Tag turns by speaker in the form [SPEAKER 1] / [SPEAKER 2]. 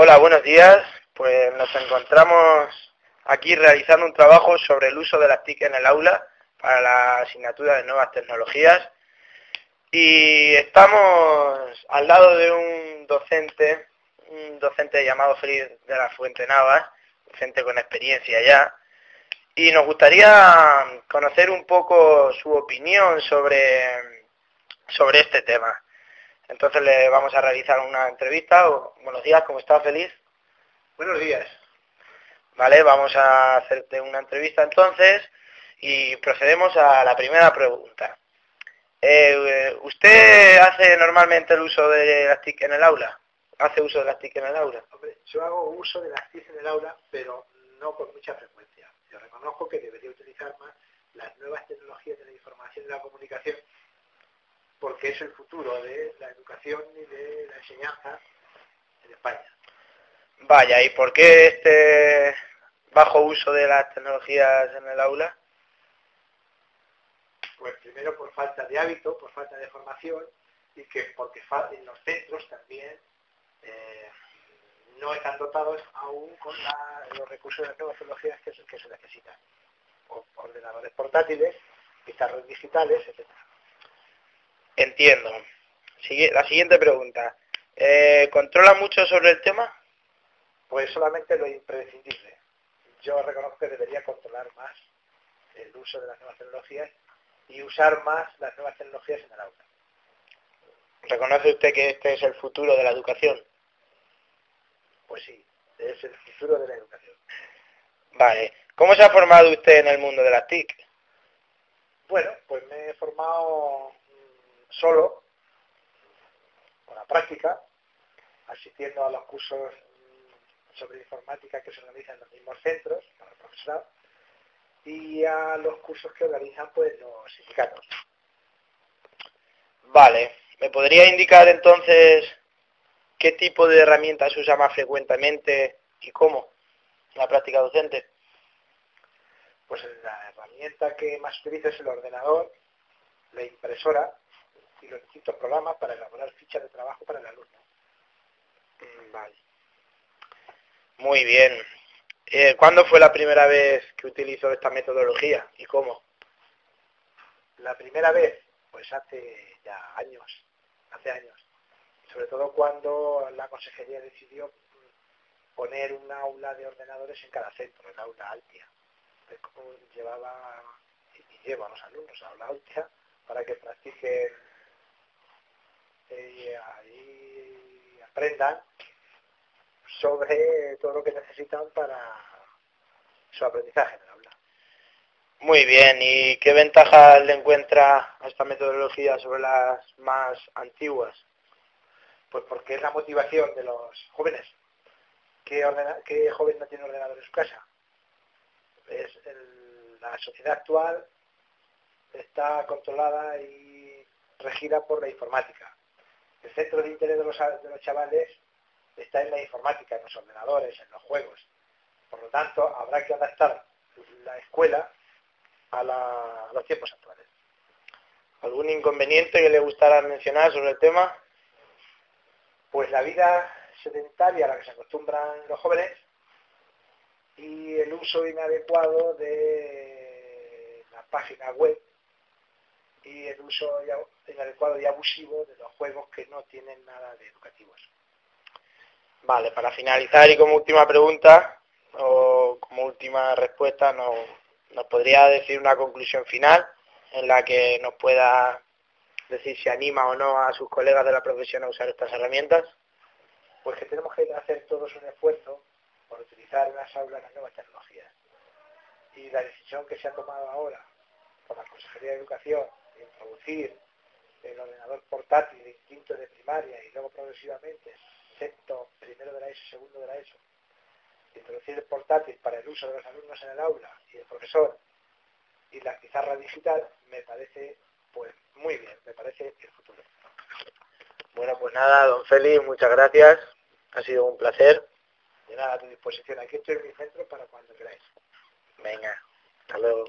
[SPEAKER 1] Hola, buenos días. Pues nos encontramos aquí realizando un trabajo sobre el uso de las TIC en el aula para la asignatura de nuevas tecnologías y estamos al lado de un docente, un docente llamado Feliz de la Fuente Navas, docente con experiencia ya, y nos gustaría conocer un poco su opinión sobre, sobre este tema. Entonces le vamos a realizar una entrevista. Buenos días, ¿cómo está Feliz?
[SPEAKER 2] Buenos días.
[SPEAKER 1] Vale, vamos a hacerte una entrevista entonces y procedemos a la primera pregunta. Eh, ¿Usted hace normalmente el uso de las TIC en el aula? ¿Hace uso de las TIC en el aula?
[SPEAKER 2] Hombre, yo hago uso de las TIC en el aula, pero no con mucha frecuencia. Yo reconozco que debería utilizar más las nuevas tecnologías de la información y la comunicación, porque es el futuro de la educación y de la enseñanza en España.
[SPEAKER 1] Vaya, ¿y por qué este bajo uso de las tecnologías en el aula?
[SPEAKER 2] Pues primero por falta de hábito, por falta de formación y que porque en los centros también eh, no están dotados aún con los recursos de las nuevas tecnologías que, se necesitan. ordenadores portátiles, pizarros digitales, etc.
[SPEAKER 1] Entiendo. La siguiente pregunta. Eh, ¿Controla mucho sobre el tema?
[SPEAKER 2] Pues solamente lo imprescindible. Yo reconozco que debería controlar más el uso de las nuevas tecnologías y usar más las nuevas tecnologías en el aula.
[SPEAKER 1] ¿Reconoce usted que este es el futuro de la educación?
[SPEAKER 2] Pues sí, es el futuro de la educación.
[SPEAKER 1] Vale. ¿Cómo se ha formado usted en el mundo de las TIC?
[SPEAKER 2] Bueno, pues me he formado solo, con la práctica, asistiendo a los cursos sobre informática que se organizan en los mismos centros para el profesorado y a los cursos que organizan pues los sindicatos.
[SPEAKER 1] Vale, ¿me podría indicar entonces qué tipo de herramientas usa más frecuentemente y cómo en la práctica docente?
[SPEAKER 2] Pues la herramienta que más utilizo es el ordenador, la impresora y los distintos programas para elaborar fichas de trabajo para el alumno.
[SPEAKER 1] Mm, vale. Muy bien. Eh, ¿Cuándo fue la primera vez que utilizó esta metodología y cómo?
[SPEAKER 2] La primera vez, pues hace ya años, hace años. Sobre todo cuando la consejería decidió poner un aula de ordenadores en cada centro, el aula Altia. llevaba y lleva a los alumnos a aula Altia para que practiquen eh, y aprendan sobre todo lo que necesitan para su aprendizaje en el aula.
[SPEAKER 1] Muy bien, ¿y qué ventajas le encuentra a esta metodología sobre las más antiguas?
[SPEAKER 2] Pues porque es la motivación de los jóvenes. ¿Qué, joven no tiene ordenador en su casa? Es la sociedad actual está controlada y regida por la informática. El centro de interés de los, chavales está en la informática, en los ordenadores, en los juegos. Por lo tanto, habrá que adaptar la escuela a, los tiempos actuales.
[SPEAKER 1] ¿Algún inconveniente que le gustara mencionar sobre el tema?
[SPEAKER 2] Pues la vida sedentaria a la que se acostumbran los jóvenes y el uso inadecuado de la página web y el uso inadecuado y abusivo de los juegos que no tienen nada de educativos.
[SPEAKER 1] Vale, para finalizar y como última pregunta, o como última respuesta, ¿nos, ¿nos podría decir una conclusión final en la que nos pueda decir si anima o no a sus colegas de la profesión a usar estas herramientas?
[SPEAKER 2] Pues que tenemos que hacer todos un esfuerzo por utilizar en las aulas las nuevas tecnologías. Y la decisión que se ha tomado ahora por la Consejería de Educación introducir el ordenador portátil de quinto de primaria y luego progresivamente sexto introducir el portátil para el uso de los alumnos en el aula y el profesor y la pizarra digital me parece pues muy bien, me parece el futuro.
[SPEAKER 1] Bueno, pues nada, don Félix, muchas gracias. Ha sido un placer.
[SPEAKER 2] De nada a tu disposición. Aquí estoy en mi centro para cuando queráis.
[SPEAKER 1] Venga, hasta luego.